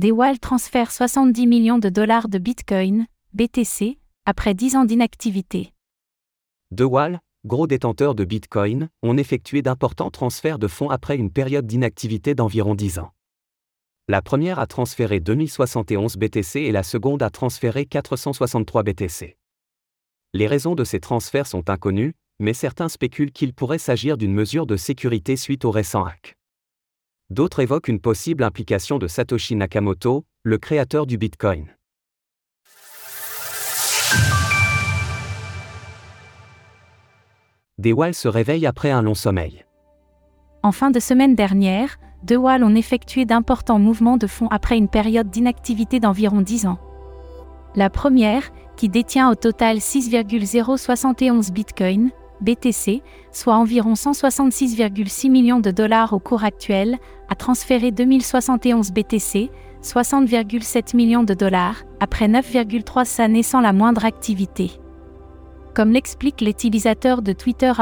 DeWalt transfère 70 millions de dollars de Bitcoin, BTC, après 10 ans d'inactivité. DeWalt, gros détenteurs de Bitcoin, ont effectué d'importants transferts de fonds après une période d'inactivité d'environ 10 ans. La première a transféré 2071 BTC et la seconde a transféré 463 BTC. Les raisons de ces transferts sont inconnues, mais certains spéculent qu'il pourrait s'agir d'une mesure de sécurité suite au récent hack. D'autres évoquent une possible implication de Satoshi Nakamoto, le créateur du Bitcoin. DeWalt se réveille après un long sommeil. En fin de semaine dernière, DeWalt ont effectué d'importants mouvements de fonds après une période d'inactivité d'environ 10 ans. La première, qui détient au total 6,071 Bitcoin, BTC, soit environ 166,6 millions de dollars au cours actuel, a transféré 2071 BTC, 60,7 millions de dollars, après 9,3 années sans la moindre activité. Comme l'explique l'utilisateur de Twitter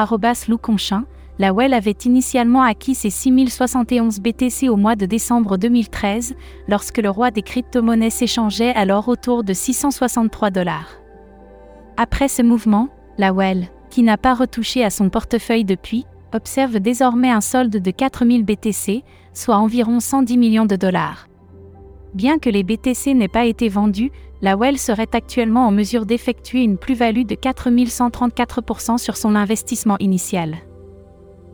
Louconchin, la Well avait initialement acquis ses 6071 BTC au mois de décembre 2013, lorsque le roi des crypto-monnaies s'échangeait alors autour de 663 dollars. Après ce mouvement, la Well, qui n'a pas retouché à son portefeuille depuis, observe désormais un solde de 4000 BTC, soit environ 110 millions de dollars. Bien que les BTC n'aient pas été vendus, la Well serait actuellement en mesure d'effectuer une plus-value de 4134% sur son investissement initial.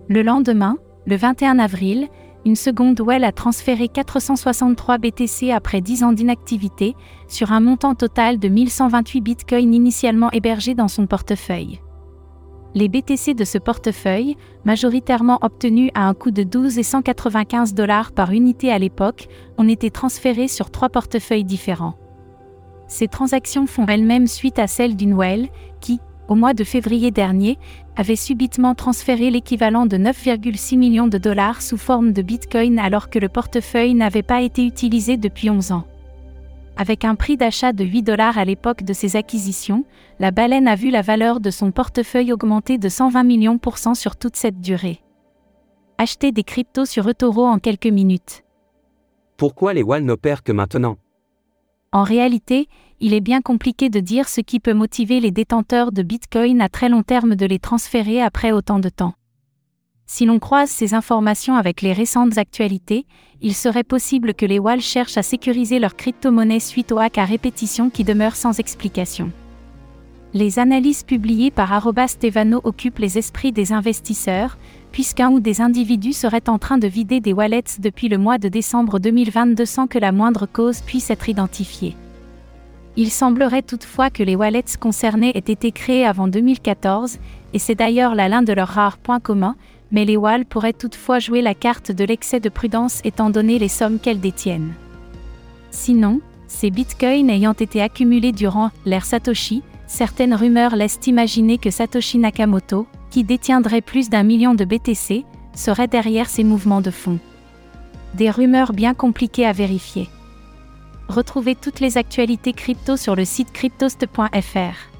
Le lendemain, le 21 avril, une seconde Well a transféré 463 BTC après 10 ans d'inactivité, sur un montant total de 1128 bitcoins initialement hébergés dans son portefeuille. Les BTC de ce portefeuille, majoritairement obtenus à un coût de 12 et 195 dollars par unité à l'époque, ont été transférés sur trois portefeuilles différents. Ces transactions font elles-mêmes suite à celles d'une Well, qui, au mois de février dernier, avait subitement transféré l'équivalent de 9,6 millions de dollars sous forme de Bitcoin alors que le portefeuille n'avait pas été utilisé depuis 11 ans. Avec un prix d'achat de 8 dollars à l'époque de ses acquisitions, la baleine a vu la valeur de son portefeuille augmenter de 120 millions pour cent sur toute cette durée. Acheter des cryptos sur eToro en quelques minutes. Pourquoi les Wall n'opèrent que maintenant? En réalité, il est bien compliqué de dire ce qui peut motiver les détenteurs de Bitcoin à très long terme de les transférer après autant de temps. Si l'on croise ces informations avec les récentes actualités, il serait possible que les Walls cherchent à sécuriser leur crypto-monnaie suite au hack à répétition qui demeure sans explication. Les analyses publiées par Stevano occupent les esprits des investisseurs, puisqu'un ou des individus seraient en train de vider des wallets depuis le mois de décembre 2022 sans que la moindre cause puisse être identifiée. Il semblerait toutefois que les wallets concernés aient été créés avant 2014, et c'est d'ailleurs là l'un de leurs rares points communs, mais les Walls pourraient toutefois jouer la carte de l'excès de prudence étant donné les sommes qu'elles détiennent. Sinon, ces bitcoins ayant été accumulés durant l'ère Satoshi, certaines rumeurs laissent imaginer que Satoshi Nakamoto, qui détiendrait plus d'un million de BTC, serait derrière ces mouvements de fonds. Des rumeurs bien compliquées à vérifier. Retrouvez toutes les actualités crypto sur le site cryptost.fr.